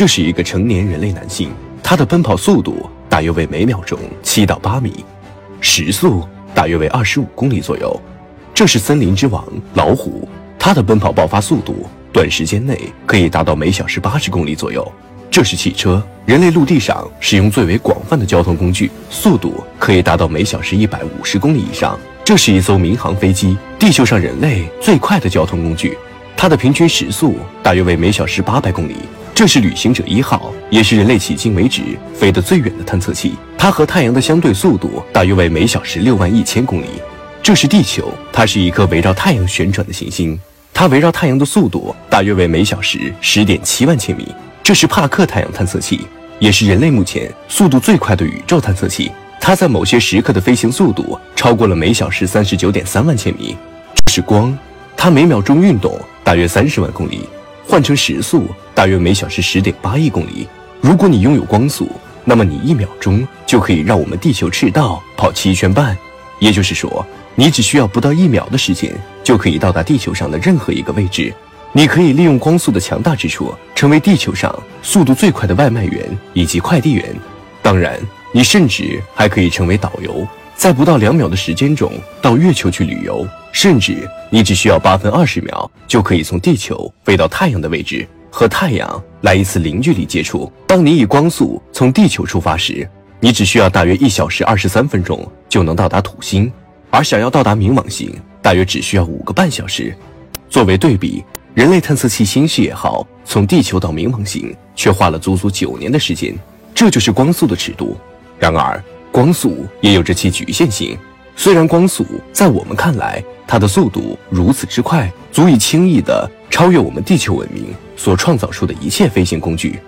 这是一个成年人类男性，他的奔跑速度大约为每秒钟七到八米，时速大约为二十五公里左右。这是森林之王老虎，它的奔跑爆发速度短时间内可以达到每小时八十公里左右。这是汽车，人类陆地上使用最为广泛的交通工具，速度可以达到每小时一百五十公里以上。这是一艘民航飞机，地球上人类最快的交通工具，它的平均时速大约为每小时八百公里。这是旅行者一号，也是人类迄今为止飞得最远的探测器，它和太阳的相对速度大约为每小时六万一千公里。这是地球，它是一颗围绕太阳旋转的行星，它围绕太阳的速度大约为每小时十点七万千米。这是帕克太阳探测器，也是人类目前速度最快的宇宙探测器。它在某些时刻的飞行速度超过了每小时三十九点三万千米。这是光，它每秒钟运动大约三十万公里，换成时速大约每小时十点八亿公里。如果你拥有光速，那么你一秒钟就可以让我们地球赤道跑七圈半。也就是说，你只需要不到一秒的时间就可以到达地球上的任何一个位置。你可以利用光速的强大之处，成为地球上速度最快的外卖员以及快递员。当然，你甚至还可以成为导游，在不到两秒的时间中到月球去旅游。甚至你只需要八分二十秒就可以从地球飞到太阳的位置，和太阳来一次零距离接触。当你以光速从地球出发时，你只需要大约一小时二十三分钟就能到达土星，而想要到达冥王星，大约只需要五个半小时。作为对比。人类探测器新视野号从地球到冥王星却花了足足九年的时间，这就是光速的尺度。然而，光速也有着其局限性。虽然光速在我们看来，它的速度如此之快，足以轻易地超越我们地球文明所创造出的一切飞行工具，